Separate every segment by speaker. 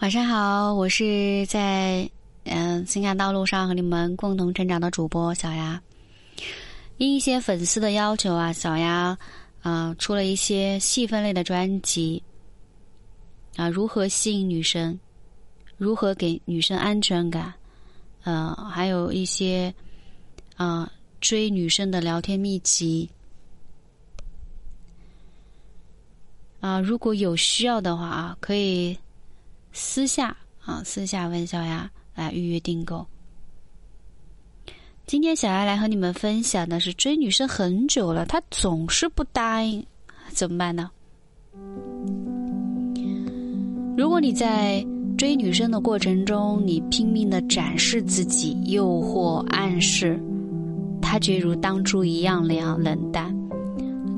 Speaker 1: 晚上好，我是在嗯情感道路上和你们共同成长的主播小丫。因一些粉丝的要求啊，小丫啊出了一些细分类的专辑啊，如何吸引女生，如何给女生安全感，呃，还有一些啊追女生的聊天秘籍啊，如果有需要的话啊，可以。私下啊，私下问小丫来预约订购。今天小丫来和你们分享的是追女生很久了，她总是不答应，怎么办呢？如果你在追女生的过程中，你拼命的展示自己，诱惑暗示，她却如当初一样那样冷淡，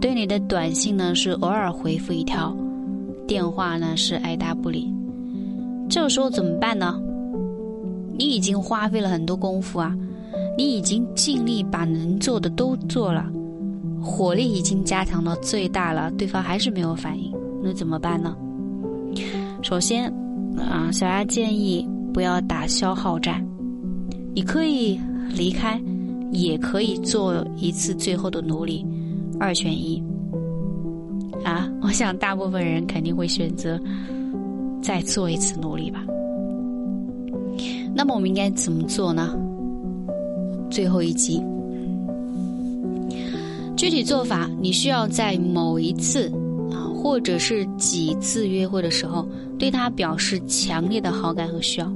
Speaker 1: 对你的短信呢是偶尔回复一条，电话呢是爱答不理。这个时候怎么办呢？你已经花费了很多功夫啊，你已经尽力把能做的都做了，火力已经加强到最大了，对方还是没有反应，那怎么办呢？首先，啊，小丫建议不要打消耗战，你可以离开，也可以做一次最后的努力，二选一。啊，我想大部分人肯定会选择。再做一次努力吧。那么我们应该怎么做呢？最后一集，具体做法，你需要在某一次啊，或者是几次约会的时候，对他表示强烈的好感和需要。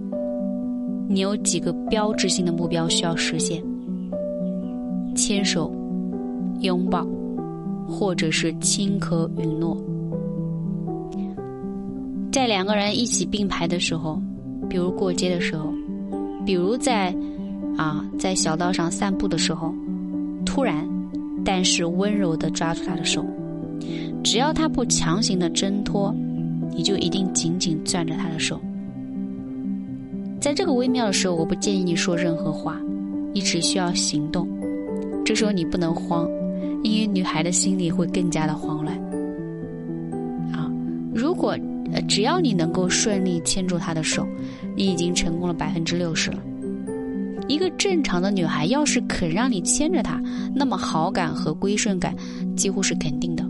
Speaker 1: 你有几个标志性的目标需要实现：牵手、拥抱，或者是亲和允诺。在两个人一起并排的时候，比如过街的时候，比如在啊在小道上散步的时候，突然但是温柔的抓住他的手，只要他不强行的挣脱，你就一定紧紧攥着他的手。在这个微妙的时候，我不建议你说任何话，你只需要行动。这时候你不能慌，因为女孩的心里会更加的慌乱。啊，如果。呃，只要你能够顺利牵住他的手，你已经成功了百分之六十了。一个正常的女孩要是肯让你牵着她，那么好感和归顺感几乎是肯定的。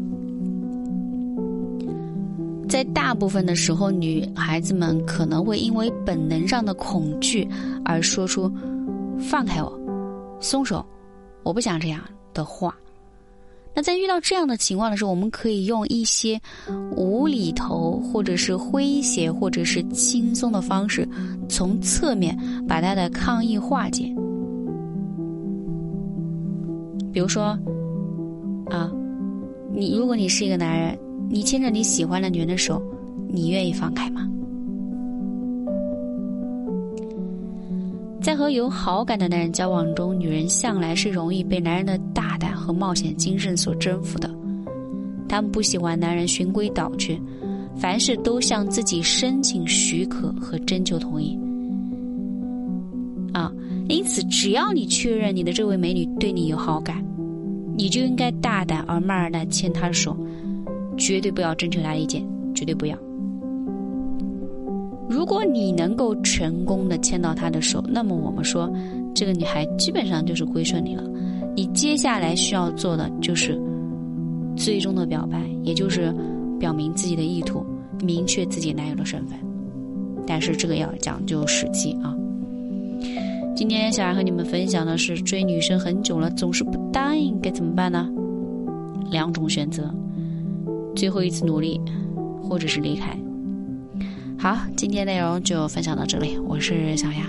Speaker 1: 在大部分的时候，女孩子们可能会因为本能上的恐惧而说出“放开我，松手，我不想这样的话”。那在遇到这样的情况的时候，我们可以用一些无厘头，或者是诙谐，或者是轻松的方式，从侧面把他的抗议化解。比如说，啊，你如果你是一个男人，你牵着你喜欢的女人的手，你愿意放开吗？在和有好感的男人交往中，女人向来是容易被男人的大和冒险精神所征服的。他们不喜欢男人循规蹈矩，凡事都向自己申请许可和征求同意。啊，因此，只要你确认你的这位美女对你有好感，你就应该大胆而慢儿的牵她的手，绝对不要征求她的意见，绝对不要。如果你能够成功的牵到她的手，那么我们说，这个女孩基本上就是归顺你了。你接下来需要做的就是最终的表白，也就是表明自己的意图，明确自己男友的身份。但是这个要讲究时机啊。今天想要和你们分享的是，追女生很久了总是不答应，该怎么办呢？两种选择：最后一次努力，或者是离开。好，今天内容就分享到这里，我是小雅。